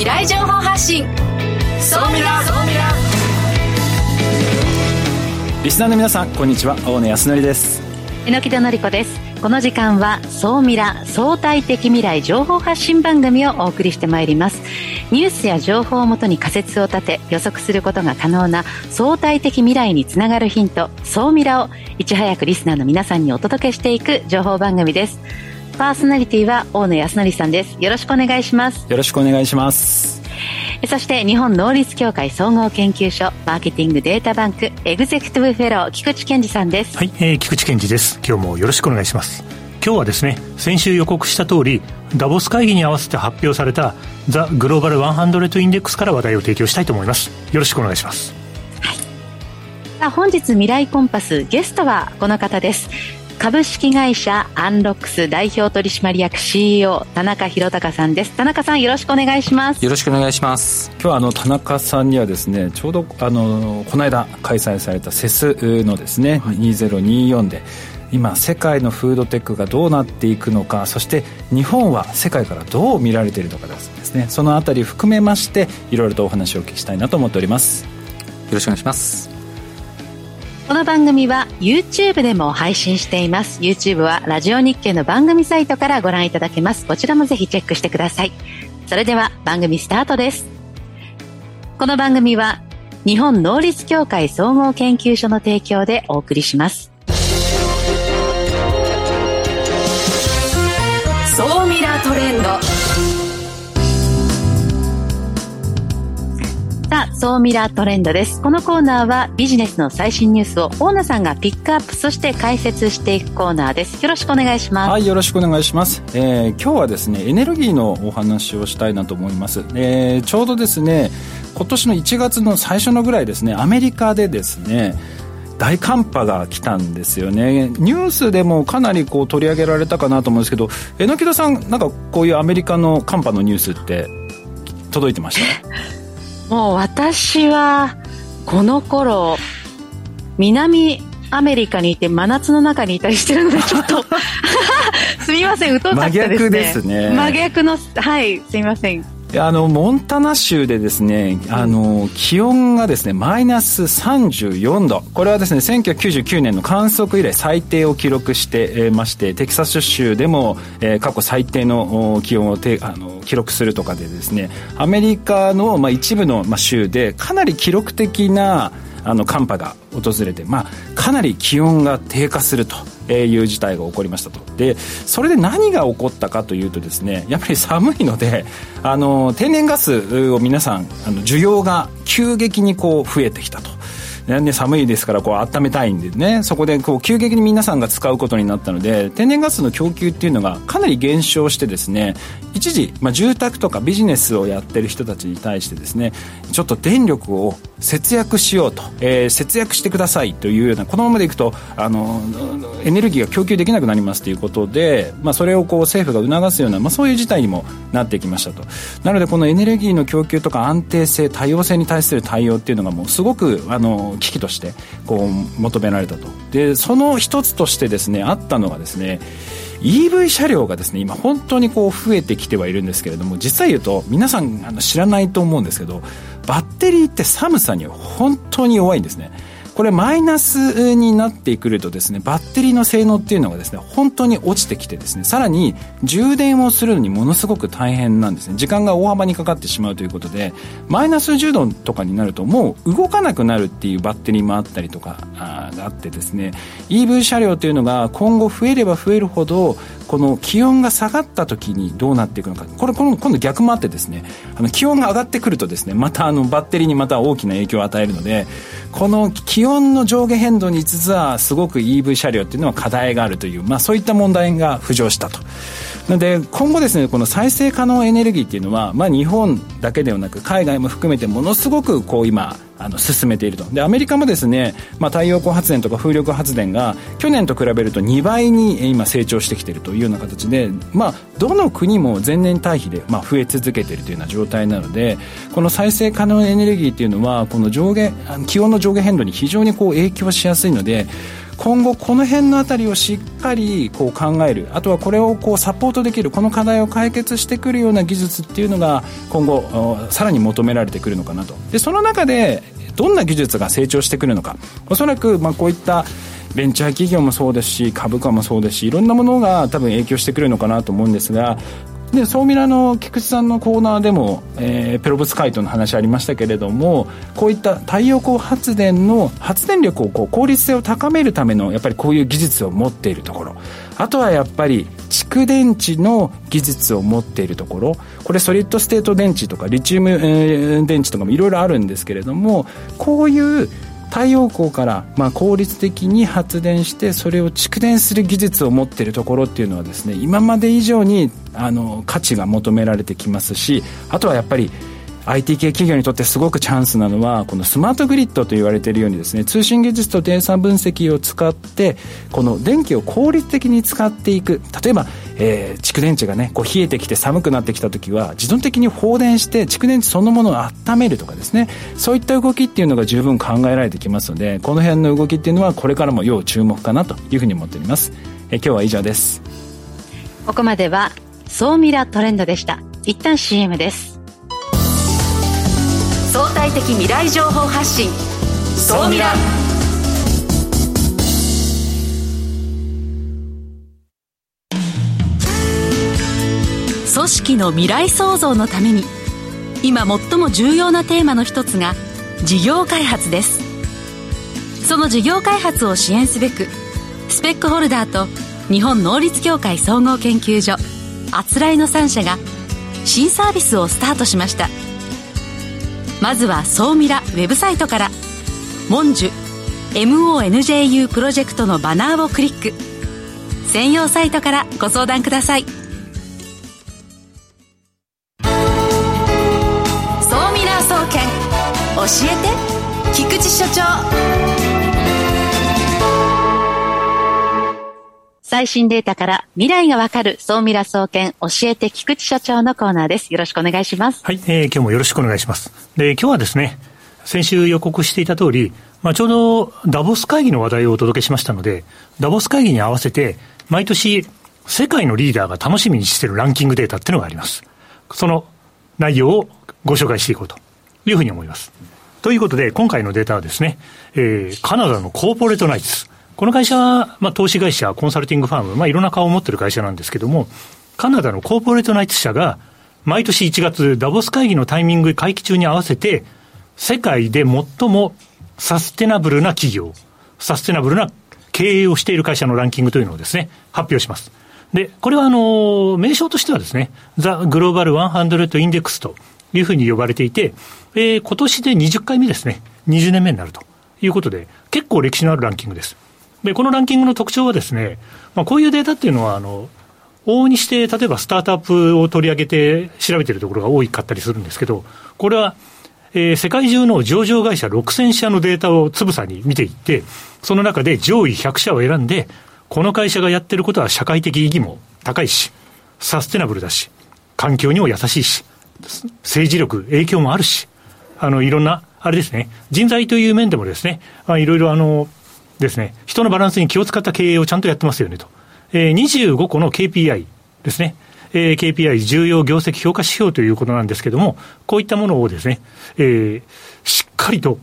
未来情報発信。そうミラそうミラリスナーの皆さんこんにちは。大野康則です。榎木戸典子です。この時間は総ミラ相対的未来情報発信番組をお送りしてまいります。ニュースや情報をもとに仮説を立て予測することが可能な相対的未来につながるヒント総ミラをいち早くリスナーの皆さんにお届けしていく情報番組ですパーソナリティは大野康則さんです。よろしくお願いします。よろしくお願いします。そして日本能率協会総合研究所マーケティングデータバンクエグゼクティブフェロー菊池健二さんです。はい、えー、菊池健二です。今日もよろしくお願いします。今日はですね先週予告した通りダボス会議に合わせて発表されたザ・グローバル100インデックスから話題を提供したいと思います。よろしくお願いします。はい。さあ本日未来コンパスゲストはこの方です株式会社アンロックス代表取締役 CEO 田中宏隆さんです。田中さんよろしくお願いします。よろしくお願いします。今日はあの田中さんにはですねちょうどあのこの間開催されたセスのですね、はい、2024で今世界のフードテックがどうなっていくのかそして日本は世界からどう見られているのかですね。そのあたり含めましていろいろとお話をお聞きしたいなと思っております。よろしくお願いしますこの番組は YouTube でも配信しています。YouTube はラジオ日経の番組サイトからご覧いただけます。こちらもぜひチェックしてください。それでは番組スタートです。この番組は日本能率協会総合研究所の提供でお送りします。総ミラートレンド。総ミラートレンドです。このコーナーはビジネスの最新ニュースを大野さんがピックアップ、そして解説していくコーナーです。よろしくお願いします。はい、よろしくお願いします。えー、今日はですね、エネルギーのお話をしたいなと思います。えー、ちょうどですね、今年の1月の最初のぐらいですね、アメリカでですね、大寒波が来たんですよねニュースでもかなりこう取り上げられたかなと思うんですけど榎木戸さんなんかこういうアメリカの寒波のニュースって届いてました？もう私はこの頃南アメリカにいて真夏の中にいたりしてるのでちょっと すみません疎かったですね。真逆ですね。真逆のはいすみませんあのモンタナ州でですねあの気温がですねマイナス34度。これはですね1999年の観測以来最低を記録してましてテキサス州でも、えー、過去最低の気温をてあの記録するとかでですねアメリカの、まあ、一部の、まあ、州でかなり記録的なあの寒波が訪れて、まあ、かなり気温が低下するという事態が起こりましたとでそれで何が起こったかというとですねやっぱり寒いのであの天然ガスを皆さんあの需要が急激にこう増えてきたと。ね、寒いですからこう温めたいんでね。そこでこう急激に皆さんが使うことになったので天然ガスの供給っていうのがかなり減少してですね一時、まあ、住宅とかビジネスをやってる人たちに対してですねちょっと電力を節約しようと、えー、節約してくださいというようなこのままでいくとあのエネルギーが供給できなくなりますということで、まあ、それをこう政府が促すような、まあ、そういう事態にもなってきましたと。なのでこのエネルギーの供給とか安定性多様性に対する対応っていうのがもうすごくあの危機としてこう求められたと。でその一つとしてですねあったのがですね EV 車両がですね今本当にこう増えてきてはいるんですけれども実際言うと皆さんあの知らないと思うんですけどバッテリーって寒さには本当に弱いんですね。これマイナスになってくるとですねバッテリーの性能っていうのがですね本当に落ちてきてですねさらに充電をするのにものすごく大変なんですね。時間が大幅にかかってしまうということでマイナス10度とかになるともう動かなくなるっていうバッテリーもあったりとかあがあってですね EV 車両というのが今後増えれば増えるほどこの気温が下がった時にどうなっていくのか。これ今度逆もあってですねあの気温が上がってくるとですねまたあのバッテリーにまた大きな影響を与えるのでこの気温の上下変動に実はすごく EV 車両っていうのは課題があるという、まあ、そういった問題が浮上したと。なので今後ですねこの再生可能エネルギーっていうのは、まあ、日本だけではなく海外も含めてものすごくこう今あの進めていると。でアメリカもですね、まあ、太陽光発電とか風力発電が去年と比べると2倍に今成長してきているというような形で、まあ、どの国も前年対比で、まあ、増え続けているというような状態なのでこの再生可能エネルギーというのはこの上下気温の上下変動に非常にこう影響しやすいので今後この辺のあたりをしっかりこう考える。あとはこれをこうサポートできるこの課題を解決してくるような技術っていうのが今後さらに求められてくるのかなと。でその中でどんな技術が成長してくるのか。おそらくまあこういったベンチャー企業もそうですし株価もそうですしいろんなものが多分影響してくるのかなと思うんですがで総ミラの菊池さんのコーナーでも、えー、ペロブスカイトの話ありましたけれどもこういった太陽光発電の発電力をこう効率性を高めるためのやっぱりこういう技術を持っているところ。あとはやっぱり蓄電池の技術を持っているところ。これ solid state 電池とかリチウム、電池とかもいろいろあるんですけれどもこういう太陽光からまあ効率的に発電してそれを蓄電する技術を持っているところっていうのはですね今まで以上にあの価値が求められてきますしあとはやっぱり IT 系企業にとってすごくチャンスなのはこのスマートグリッドと言われているようにですね通信技術とデータ分析を使ってこの電気を効率的に使っていく。例えば、えー、蓄電池がねこう冷えてきて寒くなってきた時は自動的に放電して蓄電池そのものを温めるとかですね。そういった動きっていうのが十分考えられてきますのでこの辺の動きっていうのはこれからも要注目かなというふうに思っております、えー、今日は以上です。ここまでは総ミラトレンドでした。一旦 CM です。相対的未来情報発信。総ミラ組織の未来創造のために今最も重要なテーマの一つが事業開発です。その事業開発を支援すべくスペックホルダーと日本能率協会総合研究所あつらいの3社が新サービスをスタートしました「まずは総ミラウェブサイトから「モンジュ MONJU プロジェクト」のバナーをクリック。専用サイトからご相談ください。総ミラー総研教えて。菊池所長。最新データから未来がわかる総ミラ総研教えて菊池社長のコーナーです。よろしくお願いします。はい、えー、今日もよろしくお願いします。で、今日はですね、先週予告していた通り、まあ、ちょうどダボス会議の話題をお届けしましたので、ダボス会議に合わせて、毎年世界のリーダーが楽しみにしているランキングデータっていうのがあります。その内容をご紹介していこうというふうに思います。ということで、今回のデータはですね、えー、カナダのコーポレートナイツ、この会社は、まあ、投資会社、コンサルティングファーム、まあ、いろんな顔を持ってる会社なんですけども、カナダのコーポレートナイツ社が、毎年1月、ダボス会議のタイミング、会期中に合わせて、世界で最もサステナブルな企業、サステナブルな経営をしている会社のランキングというのをですね、発表します。で、これはあの、名称としてはですね、ザ・グローバル100インデックスというふうに呼ばれていて、えー、今年で20回目ですね、20年目になるということで、結構歴史のあるランキングです。で、このランキングの特徴はですね、まあ、こういうデータっていうのは、あの、往々にして、例えばスタートアップを取り上げて調べてるところが多かったりするんですけど、これは、えー、世界中の上場会社6000社のデータをつぶさに見ていって、その中で上位100社を選んで、この会社がやってることは社会的意義も高いし、サステナブルだし、環境にも優しいし、政治力、影響もあるし、あの、いろんな、あれですね、人材という面でもですね、まあ、いろいろあの、ですね、人のバランスに気を使った経営をちゃんとやってますよねと。えー、25個の KPI ですね。えー、KPI 重要業績評価指標ということなんですけども、こういったものをですね、えー、しっかりと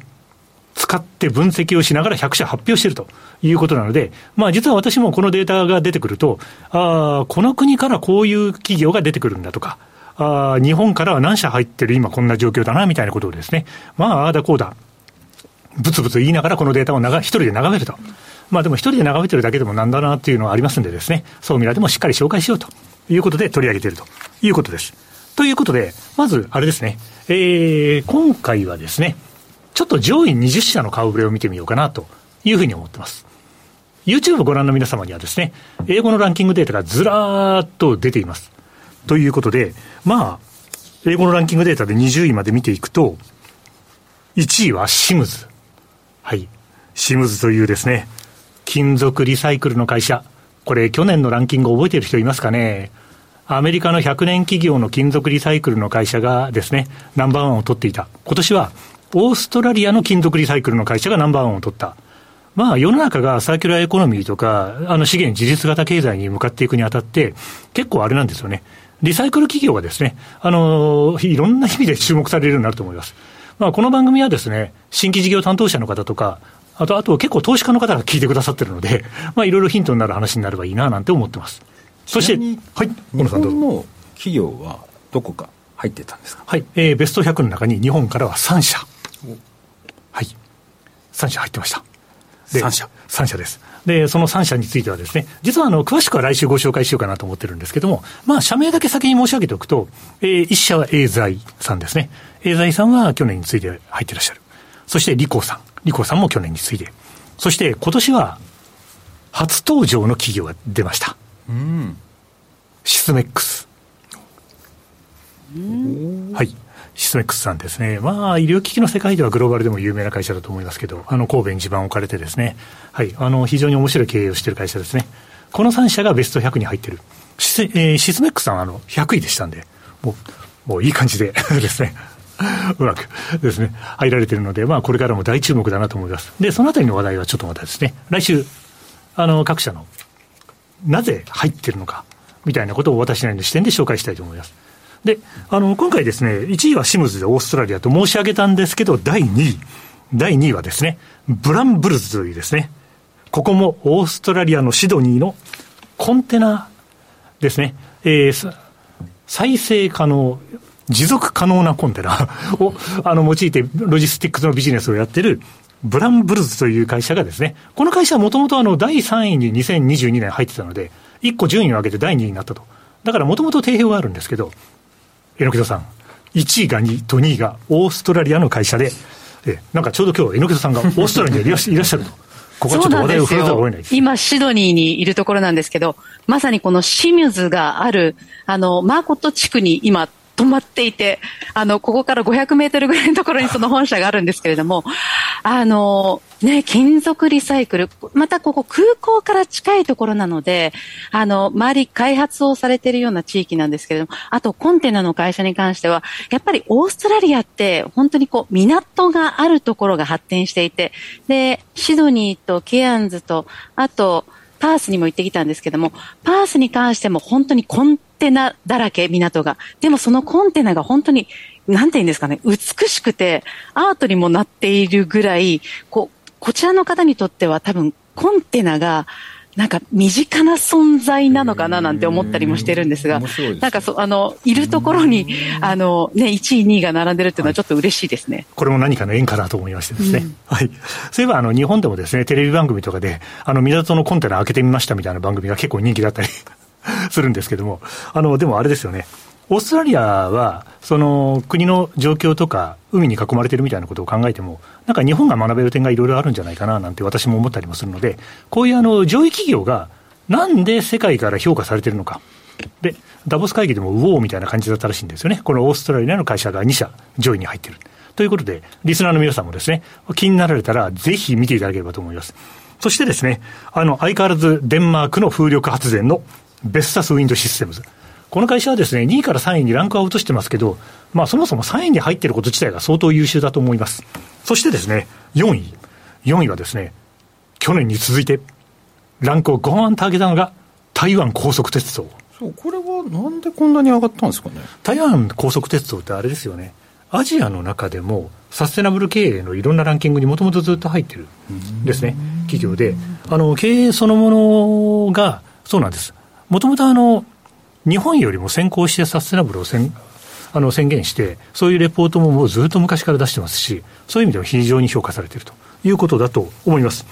使って分析をしながら100社発表しているということなので、まあ実は私もこのデータが出てくると、ああ、この国からこういう企業が出てくるんだとか、あ日本からは何社入ってる今こんな状況だなみたいなことをですね、まあああだこうだ、ぶつぶつ言いながらこのデータを一人で眺めると。まあでも一人で眺めてるだけでもなんだなっていうのはありますんでですね、そうミラでもしっかり紹介しようということで取り上げているということです。ということで、まずあれですね、えー、今回はですね、ちょっと上位20社の顔ぶれを見てみようかなというふうに思ってます。YouTube をご覧の皆様にはですね、英語のランキングデータがずらーっと出ています。ということで、まあ、英語のランキングデータで20位まで見ていくと、1位はシムズ。はい。シムズというですね、金属リサイクルの会社。これ、去年のランキング覚えてる人いますかね？アメリカの100年企業の金属リサイクルの会社がですね、ナンバーワンを取っていた。今年は、オーストラリアの金属リサイクルの会社がナンバーワンを取った。まあ世の中がサーキュラーエコノミーとか、あの資源自立型経済に向かっていくにあたって、結構あれなんですよね。リサイクル企業がですね、あの、いろんな意味で注目されるようになると思います。まあこの番組はですね、新規事業担当者の方とか、あと、あと結構投資家の方が聞いてくださってるので、まあいろいろヒントになる話になればいいななんて思ってます。そして、はい、日本の企業はどこか入ってたんですか？はい、えー、ベスト100の中に日本からは3社。はい。3社入ってました。3社 ?3 社です。で、その3社についてはですね、実はあの、詳しくは来週ご紹介しようかなと思ってるんですけども、まあ、社名だけ先に申し上げておくと、えー、1社はエーザイさんですね。エーザイさんは去年について入ってらっしゃる。そしてリコーさん。リコーさんも去年について。そして今年は、初登場の企業が出ました。うん。シスメックス。はい。シスメックスさんですね。まあ、医療機器の世界ではグローバルでも有名な会社だと思いますけど、あの、神戸に地盤を置かれてですね、はい、あの、非常に面白い経営をしている会社ですね。この3社がベスト100に入ってる。シス,、えー、シスメックスさんはあの、100位でしたんで、もう、もういい感じで ですね。うまくですね、入られてるので、まあ、これからも大注目だなと思います。で、そのあたりの話題はちょっとまたですね、来週、あの、各社の、なぜ入ってるのか、みたいなことを私なりの視点で紹介したいと思います。で、あの、今回ですね、1位はシムズでオーストラリアと申し上げたんですけど、第2位。第2位はですね、ブランブルズというですね、ここもオーストラリアのシドニーのコンテナですね、えー、再生可能、持続可能なコンテナ をあの用いてロジスティックスのビジネスをやってるブランブルズという会社がですね、この会社はもともとあの第3位に2022年入ってたので、1個順位を上げて第2位になったと。だからもともと定評があるんですけど、榎木戸さん、1位が2位と2位がオーストラリアの会社で、えなんかちょうど今日榎木戸さんが オーストラリアにいらっしゃると。ここはちょっと話題を振るざるを得ないです。今、シドニーにいるところなんですけど、まさにこのシミューズがある、あの、マーコット地区に今、止まっていて、あの、ここから500メートルぐらいのところにその本社があるんですけれども、あの、ね、金属リサイクル、またここ空港から近いところなので、あの、周り開発をされているような地域なんですけれども、あとコンテナの会社に関しては、やっぱりオーストラリアって本当にこう、港があるところが発展していて、で、シドニーとケアンズと、あと、パースにも行ってきたんですけども、パースに関しても本当にコンテナだらけ、港が。でもそのコンテナが本当に、なんて言うんですかね、美しくて、アートにもなっているぐらい、こう、こちらの方にとっては多分、コンテナが、なんか身近な存在なのかななんて思ったりもしてるんですが、すなんかそ、あの、いるところに、あの、ね、1位、2位が並んでるっていうのはちょっと嬉しいですね。これも何かの縁かなと思いましてですね。うん、はい。そういえば、あの、日本でもですね、テレビ番組とかで、あの、港のコンテナ開けてみましたみたいな番組が結構人気だったり するんですけども、あの、でもあれですよね。オーストラリアは、その国の状況とか、海に囲まれてるみたいなことを考えても、なんか日本が学べる点がいろいろあるんじゃないかななんて私も思ったりもするので、こういうあの上位企業がなんで世界から評価されてるのか。で、ダボス会議でもウォーみたいな感じだったらしいんですよね。このオーストラリアの会社が2社上位に入ってる。ということで、リスナーの皆さんもですね、気になられたらぜひ見ていただければと思います。そしてですね、あの、相変わらずデンマークの風力発電のベスタスウィンドシステムズ。この会社はですね、2位から3位にランクは落としてますけど、まあそもそも3位に入っていること自体が相当優秀だと思います。そしてですね、4位。4位はですね、去年に続いて、ランクをゴーンと上げたのが、台湾高速鉄道。そう、これはなんでこんなに上がったんですかね？台湾高速鉄道ってあれですよね。アジアの中でもサステナブル経営のいろんなランキングにもともとずっと入ってるんですね、企業で。あの、経営そのものが、そうなんです。もともとあの、日本よりも先行してサステナブルを宣あの宣言して、そういうレポートももうずっと昔から出してますし、そういう意味では非常に評価されているということだと思います。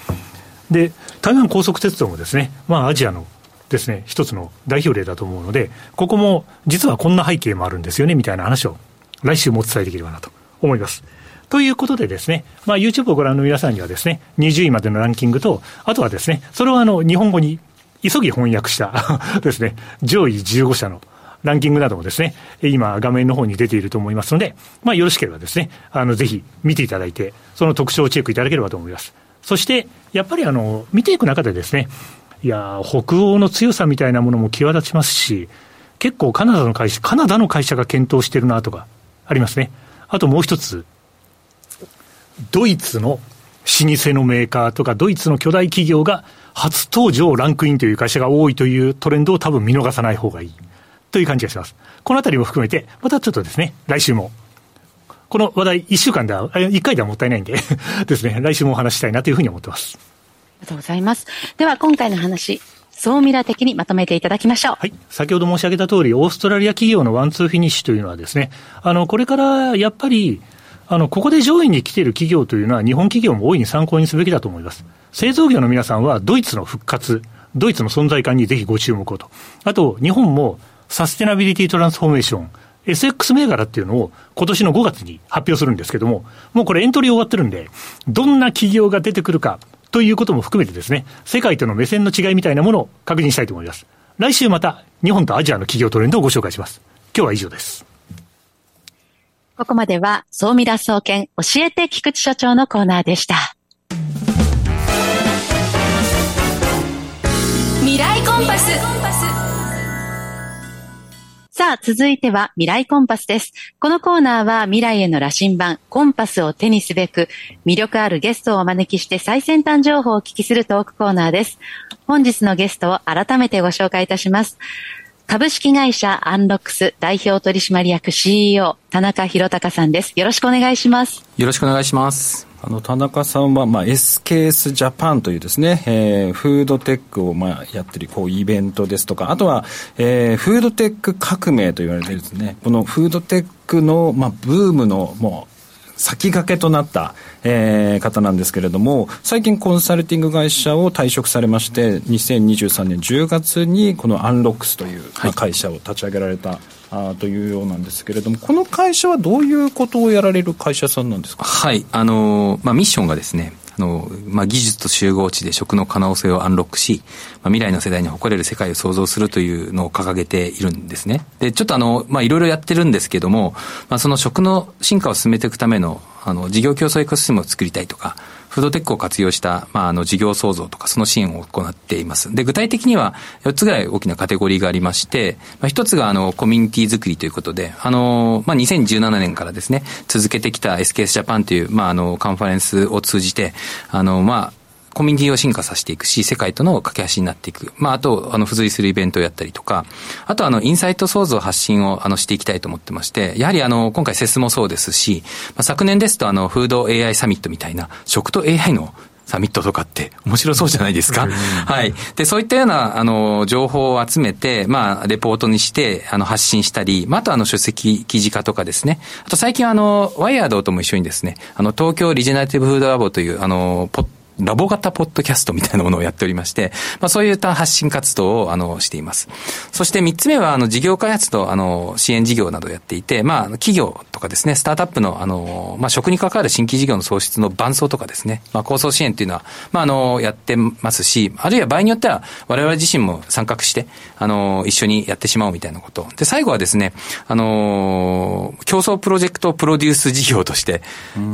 で、台湾高速鉄道もですね、まあアジアのですね、一つの代表例だと思うので、ここも実はこんな背景もあるんですよね、みたいな話を来週もお伝えできればなと思います。ということでですね、まあ YouTube をご覧の皆さんにはですね、20位までのランキングと、あとはですね、それをあの、日本語に急ぎ翻訳した ですね、上位15社のランキングなどもですね、今画面の方に出ていると思いますので、まあよろしければですね、あの、ぜひ見ていただいて、その特徴をチェックいただければと思います。そして、やっぱりあの、見ていく中でですね、いや、北欧の強さみたいなものも際立ちますし、結構カナダの会社、カナダの会社が検討してるなとかありますね。あともう一つ、ドイツの老舗のメーカーとかドイツの巨大企業が初登場ランクインという会社が多いというトレンドを多分見逃さない方がいいという感じがします。このあたりも含めて、またちょっとですね、来週もこの話題、1週間では、1回ではもったいないんでですね、来週もお話したいなというふうに思ってます。ありがとうございます。では、今回の話、総ミラー的にまとめていただきましょう。はい。先ほど申し上げた通り、オーストラリア企業のワンツーフィニッシュというのはですね、あの、これからやっぱり、あの、ここで上位に来ている企業というのは、日本企業も大いに参考にすべきだと思います。製造業の皆さんは、ドイツの復活、ドイツの存在感にぜひご注目をと。あと、日本も、サステナビリティトランスフォーメーション、SX 銘柄っていうのを今年の5月に発表するんですけども、もうこれエントリー終わってるんで、どんな企業が出てくるかということも含めてですね、世界との目線の違いみたいなものを確認したいと思います。来週また日本とアジアの企業トレンドをご紹介します。今日は以上です。ここまでは、総ミラ総研教えて菊池所長のコーナーでした。未来コンパス。さあ、続いては未来コンパスです。このコーナーは未来への羅針盤、コンパスを手にすべく、魅力あるゲストをお招きして最先端情報をお聞きするトークコーナーです。本日のゲストを改めてご紹介いたします。株式会社アンロックス代表取締役 CEO 田中宏隆さんです。よろしくお願いします。よろしくお願いします。あの田中さんは、まあ、SKS ジャパンというですね、えー、フードテックを、まあ、やってるこうイベントですとかあとは、えー、フードテック革命と言われてるですねこのフードテックの、まあ、ブームのもう先駆けとなった、えー、方なんですけれども、最近コンサルティング会社を退職されまして、2023年10月にこのアンロックスという、はい、会社を立ち上げられたあというようなんですけれども、この会社はどういうことをやられる会社さんなんですか？はい、あの、まあ、ミッションがですね、あの、まあ、技術と集合値で食の可能性をアンロックし、まあ、未来の世代に誇れる世界を創造するというのを掲げているんですね。で、ちょっとあの、まあ、いろいろやってるんですけども、まあ、その食の進化を進めていくための、あの、事業競争エコシステムを作りたいとか、フードテックを活用した、まあ、あの、事業創造とか、その支援を行っています。で、具体的には、4つぐらい大きなカテゴリーがありまして、まあ、1つが、あの、コミュニティ作りということで、あの、まあ、2017年からですね、続けてきた SKS ジャパンという、まあ、あの、カンファレンスを通じて、あの、まあ、コミュニティを進化させていくし、世界との架け橋になっていく。まあ、あと、あの、付随するイベントをやったりとか、あと、あの、インサイト創造発信を、あの、していきたいと思ってまして、やはり、あの、今回、セスもそうですし、まあ、昨年ですと、あの、フード AI サミットみたいな、食と AI のサミットとかって面白そうじゃないですか？はい。で、そういったような、あの、情報を集めて、まあ、レポートにして、あの、発信したり、まあ、あとあの、書籍記事化とかですね。あと最近あの、ワイヤードとも一緒にですね、あの、東京リジェネラティブフードラボという、あの、ポッラボ型ポッドキャストみたいなものをやっておりまして、まあそういった発信活動を、あの、しています。そして三つ目は、あの、事業開発と、あの、支援事業などをやっていて、まあ、企業とかですね、スタートアップの、あの、まあ、食に関わる新規事業の創出の伴走とかですね、まあ、構想支援っていうのは、まあ、あの、やってますし、あるいは場合によっては、我々自身も参画して、あの、一緒にやってしまおうみたいなこと。で、最後はですね、あの、競争プロジェクトプロデュース事業として、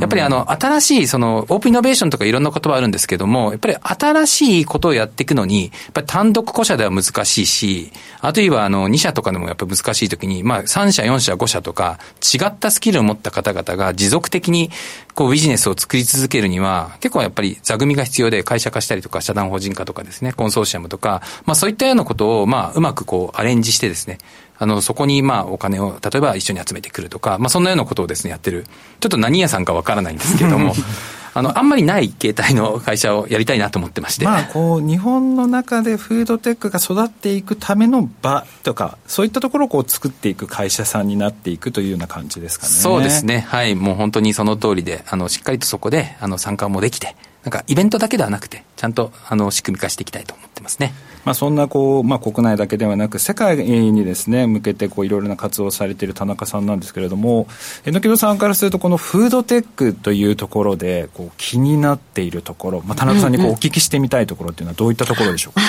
やっぱりあの、新しい、その、オープンイノベーションとかいろんな言葉あるんですけども、やっぱり新しいことをやっていくのに、やっぱり単独個社では難しいし、あるいはあの、2社とかでもやっぱり難しいときに、まあ、3社、4社、5社とか、違ったスキルを持った方々が持続的に、こう、ビジネスを作り続けるには、結構やっぱり座組が必要で、会社化したりとか、社団法人化とかですね、コンソーシアムとか、まあ、そういったようなことを、まあ、うまくこう、アレンジしてですね、あの、そこに、まあ、お金を、例えば一緒に集めてくるとか、まあ、そんなようなことをですね、やってる。ちょっと何屋さんかわからないんですけども、あの、あんまりない形態の会社をやりたいなと思ってまして。まあ、こう、日本の中でフードテックが育っていくための場とか、そういったところをこう作っていく会社さんになっていくというような感じですかね。そうですね。はい。もう本当にその通りで、あの、しっかりとそこで、あの、参加もできて、なんかイベントだけではなくて、ちゃんと、あの、仕組み化していきたいと思ってますね。まあ、そんなこう、まあ、国内だけではなく世界にですね向けてこういろいろな活動をされている田中さんなんですけれども榎戸さんからするとこのフードテックというところでこう気になっているところ、まあ、田中さんにこうお聞きしてみたいところっていうのはどういったところでしょうか、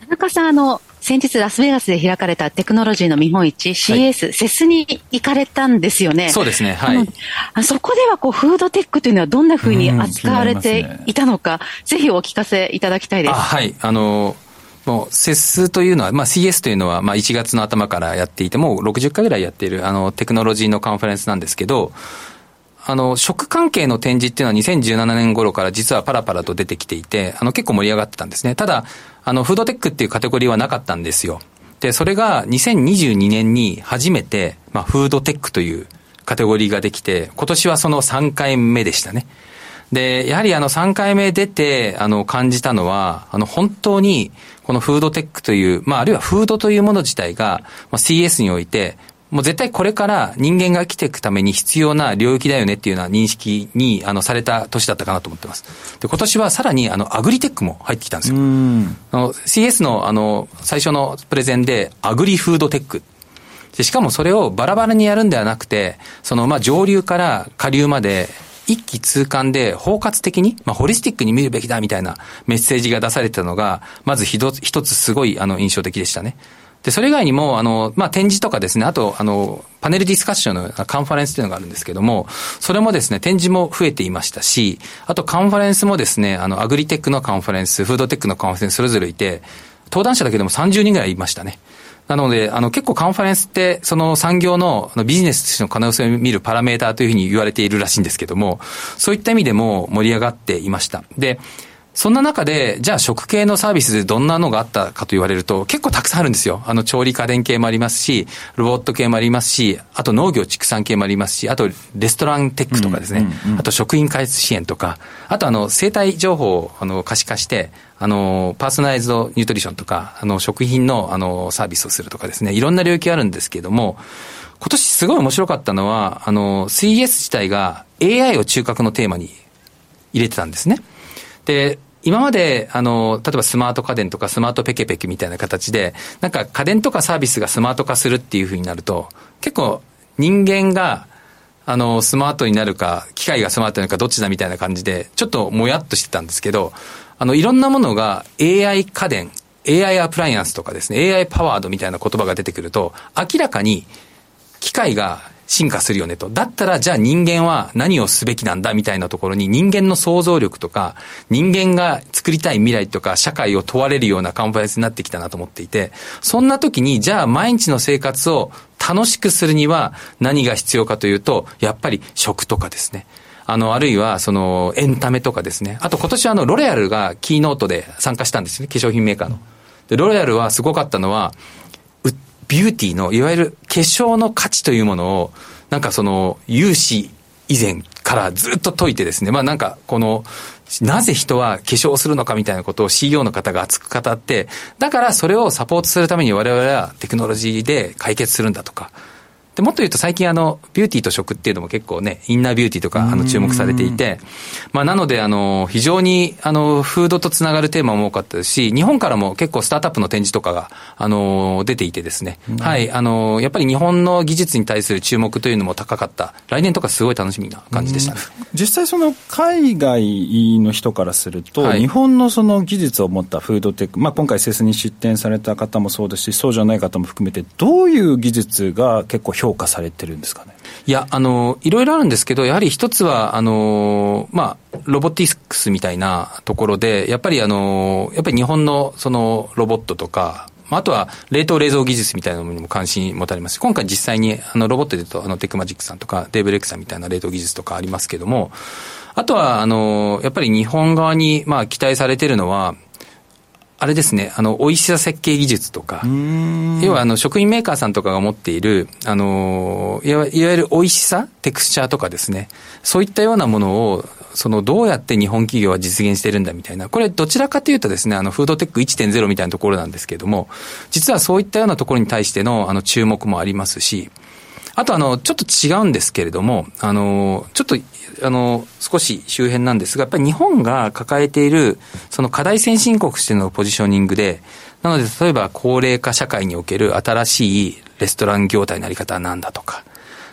田中さんあの先日ラスベガスで開かれたテクノロジーの見本市 CS、はい、セスに行かれたんですよね。そうですね。はい。あそこではこうフードテックというのはどんなふうに扱われていたのか、ね、ぜひお聞かせいただきたいです。はい。あのもう、セスというのは、まあ、CS というのは、まあ、1月の頭からやっていて、もう60回ぐらいやっている、あの、テクノロジーのカンファレンスなんですけど、あの、食関係の展示っていうのは2017年頃から実はパラパラと出てきていて、あの、結構盛り上がってたんですね。ただ、あの、フードテックっていうカテゴリーはなかったんですよ。で、それが2022年に初めて、まあ、フードテックというカテゴリーができて、今年はその3回目でしたね。で、やはりあの3回目出て、あの感じたのは、あの本当にこのフードテックという、まああるいはフードというもの自体が、まあ、CS において、もう絶対これから人間が生きていくために必要な領域だよねっていうような認識にあのされた年だったかなと思ってます。で、今年はさらにあのアグリテックも入ってきたんですよ。あの CS のあの最初のプレゼンでアグリフードテックでしかもそれをバラバラにやるんではなくて、そのまあ上流から下流まで一気通貫で包括的に、まあ、ホリスティックに見るべきだみたいなメッセージが出されてたのが、まず一つすごいあの印象的でしたね。で、それ以外にも、あの、まあ、展示とかですね、あと、あの、パネルディスカッションのカンファレンスっていうのがあるんですけども、それもですね、展示も増えていましたし、あとカンファレンスもですね、あの、アグリテックのカンファレンス、フードテックのカンファレンスそれぞれいて、登壇者だけでも30人ぐらいいましたね。なので、あの、結構カンファレンスって、その産業のビジネスとしての可能性を見るパラメーターというふうに言われているらしいんですけども、そういった意味でも盛り上がっていました。で、そんな中で、じゃあ食系のサービスでどんなのがあったかと言われると、結構たくさんあるんですよ。あの、調理家電系もありますし、ロボット系もありますし、あと農業畜産系もありますし、あとレストランテックとかですね、あと食品開発支援とか、あとあの、生態情報をあの可視化して、あの、パーソナライズドニュートリションとか、あの、食品のあの、サービスをするとかですね、いろんな領域あるんですけれども、今年すごい面白かったのは、あの、CES 自体が AI を中核のテーマに入れてたんですね。で、今まで、あの、例えばスマート家電とかスマートペケペケみたいな形で、なんか家電とかサービスがスマート化するっていうふうになると、結構人間が、あの、スマートになるか、機械がスマートになるかどっちだみたいな感じで、ちょっともやっとしてたんですけど、あの、いろんなものが AI 家電、AI アプライアンスとかですね、AI パワードみたいな言葉が出てくると、明らかに機械が進化するよねと。だったら、じゃあ人間は何をすべきなんだみたいなところに人間の想像力とか、人間が作りたい未来とか社会を問われるようなカンファレンスになってきたなと思っていて、そんな時に、じゃあ毎日の生活を楽しくするには何が必要かというと、やっぱり食とかですね。あの、あるいは、その、エンタメとかですね。あと今年あの、ロレアルがキーノートで参加したんですね。化粧品メーカーの。で、ロレアルはすごかったのは、ビューティーの、いわゆる化粧の価値というものを、なんかその、有志以前からずっと解いてですね、まあなんか、この、なぜ人は化粧するのかみたいなことを CEO の方が熱く語って、だからそれをサポートするために我々はテクノロジーで解決するんだとか、で、もっと言うと最近あの、ビューティーと食っていうのも結構ね、インナービューティーとかあの注目されていて、まあなのであの、非常にあの、フードとつながるテーマも多かったですし、日本からも結構スタートアップの展示とかが、あの、出ていてですね、はい、あの、やっぱり日本の技術に対する注目というのも高かった。来年とかすごい楽しみな感じでしたね。実際その海外の人からすると、はい、日本のその技術を持ったフードテック、まあ今回セスに出展された方もそうですし、そうじゃない方も含めて、どういう技術が結構評評価されてるんですかね？いや、あの、いろいろあるんですけど、やはり一つは、あの、まあ、ロボティックスみたいなところで、やっぱりあの、やっぱり日本のそのロボットとか、あとは冷凍冷蔵技術みたいなものにも関心持たれます。今回実際にあのロボットで言うとあのテクマジックさんとかデーブレックさんみたいな冷凍技術とかありますけども、あとはあの、やっぱり日本側にまあ期待されてるのは、あれですね、あの、美味しさ設計技術とか、要はあの、食品メーカーさんとかが持っている、あの、いわゆる美味しさ、テクスチャーとかですね、そういったようなものを、その、どうやって日本企業は実現してるんだみたいな、これどちらかというとですね、あの、フードテック1.0みたいなところなんですけれども、実はそういったようなところに対しての、あの、注目もありますし、あとあの、ちょっと違うんですけれども、あの、ちょっと、あの、少し周辺なんですが、やっぱり日本が抱えている、その課題先進国としてのポジショニングで、なので、例えば高齢化社会における新しいレストラン業態のあり方は何だとか、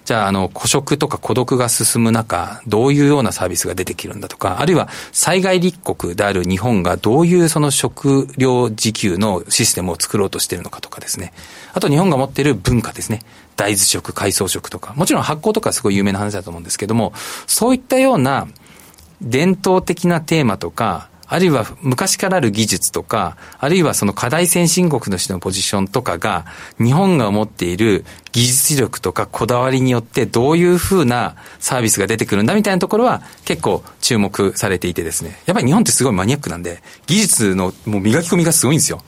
じゃあ、あの、孤食とか孤独が進む中、どういうようなサービスが出てきるんだとか、あるいは災害立国である日本がどういうその食料自給のシステムを作ろうとしているのかとかですね。あと日本が持っている文化ですね。大豆食、海藻食とか。もちろん発酵とかすごい有名な話だと思うんですけども、そういったような伝統的なテーマとか、あるいは昔からある技術とか、あるいはその課題先進国としてのポジションとかが、日本が持っている技術力とかこだわりによってどういうふうなサービスが出てくるんだみたいなところは結構注目されていてですね。やっぱり日本ってすごいマニアックなんで、技術のもう磨き込みがすごいんですよ。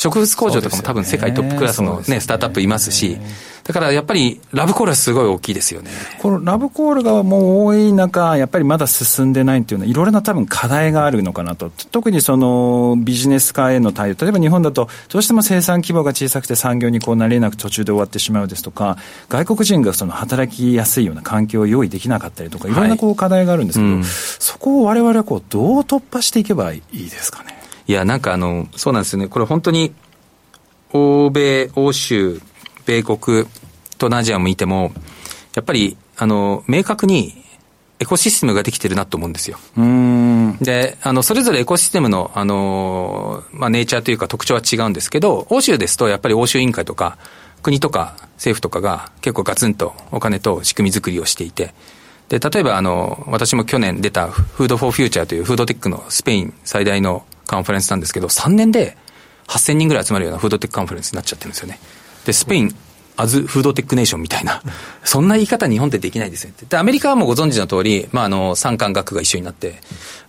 植物工場とかも多分世界トップクラスのね、スタートアップいますし、だからやっぱりラブコールはすごい大きいですよね。このラブコールがもう多い中、やっぱりまだ進んでないっていうのは、いろいろな多分課題があるのかなと。特にそのビジネス化への対応。例えば日本だと、どうしても生産規模が小さくて産業にこうなれなく途中で終わってしまうですとか、外国人がその働きやすいような環境を用意できなかったりとか、いろんなこう課題があるんですけど、はいうん、そこを我々はこうどう突破していけばいいですかね？いや、なんかあの、そうなんですよね。これ本当に、欧米、欧州、米国、東南アジアを見ても、やっぱり、あの、明確にエコシステムができてるなと思うんですよ。で、あの、それぞれエコシステムの、あの、まあ、ネイチャーというか特徴は違うんですけど、欧州ですと、やっぱり欧州委員会とか、国とか政府とかが結構ガツンとお金と仕組み作りをしていて、で、例えばあの、私も去年出たフードフォーフューチャーというフードテックのスペイン最大のカンファレンスなんですけど、3年で8000人ぐらい集まるようなフードテックカンファレンスになっちゃってるんですよね。で、スペイン、 as food tech nation みたいな、そんな言い方日本ってできないですよで、アメリカはもうご存知の通り、まあ、あの、産官学が一緒になって、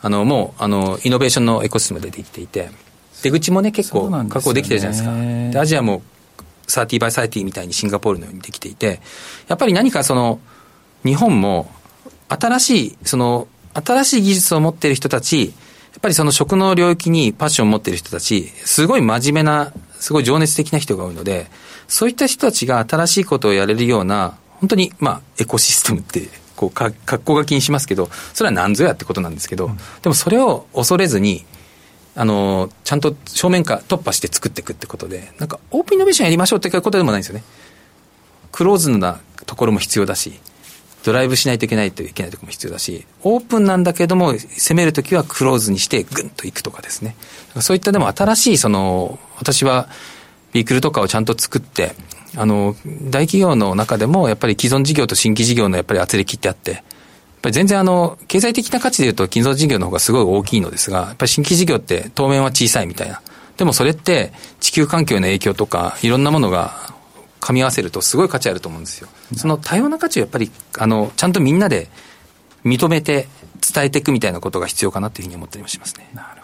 あの、もう、あの、イノベーションのエコシステムが出てきていて、出口もね、結構確保できてるじゃないですか。で、アジアも、 thirty by thirty みたいにシンガポールのようにできていて、やっぱり何かその、日本も、新しい、その、新しい技術を持っている人たち、やっぱりその食の領域にパッションを持っている人たち、すごい真面目な、すごい情熱的な人が多いので、そういった人たちが新しいことをやれるような、本当に、まあ、エコシステムって、こう、か、格好が気にしますけど、それは何ぞやってことなんですけど、うん、でもそれを恐れずに、あの、ちゃんと正面化、突破して作っていくってことで、なんか、オープンイノベーションやりましょうってことでもないんですよね。クローズなところも必要だし、ドライブしないといけないといけないところも必要だし、オープンなんだけども、攻めるときはクローズにしてぐんといくとかですね。そういったでも新しい、その、私は、ビークルとかをちゃんと作って、あの、大企業の中でも、やっぱり既存事業と新規事業のやっぱり圧力ってあって、やっぱり全然あの、経済的な価値で言うと既存事業の方がすごい大きいのですが、やっぱり新規事業って当面は小さいみたいな。でもそれって地球環境の影響とか、いろんなものが噛み合わせるとすごい価値あると思うんですよ。その多様な価値をやっぱり、あの、ちゃんとみんなで認めて伝えていくみたいなことが必要かなというふうに思ったりもしますね。なる。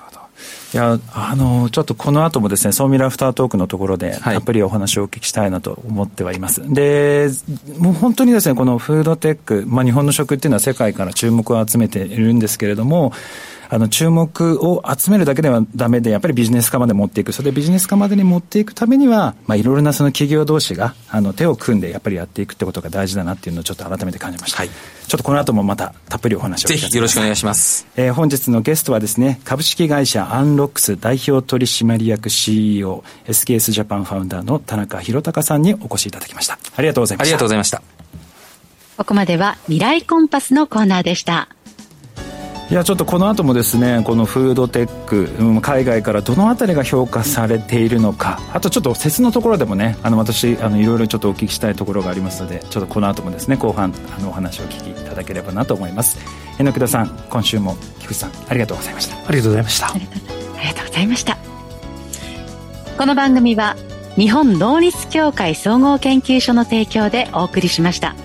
いや、あの、ちょっとこの後もですね、ソーミラフタートークのところで、たっぷりお話をお聞きしたいなと思ってはいます。はい、で、もう本当にですね、このフードテック、まあ日本の食っていうのは世界から注目を集めているんですけれども、あの、注目を集めるだけではダメで、やっぱりビジネス化まで持っていく。それでビジネス化までに持っていくためには、まあ、いろいろなその企業同士が、あの、手を組んでやっぱりやっていくってことが大事だなっていうのをちょっと改めて感じました。はい。ちょっとこの後もまたたっぷりお話をぜひよろしくお願いします。えー、本日のゲストはですね、株式会社アンロックス代表取締役 CEO、SKS ジャパンファウンダーの田中宏隆さんにお越しいただきました。ありがとうございました。ありがとうございました。ここまでは未来コンパスのコーナーでした。いやちょっとこの後もですねこのフードテック、うん、海外からどの辺りが評価されているのかあとちょっと説のところでもねあの私あのいろいろちょっとお聞きしたいところがありますのでちょっとこの後もですね後半あのお話を聞きだければなと思います。榎田さん今週も菊池さんありがとうございました。ありがとうございました。ありがとうございました。この番組は日本能率協会総合研究所の提供でお送りしました。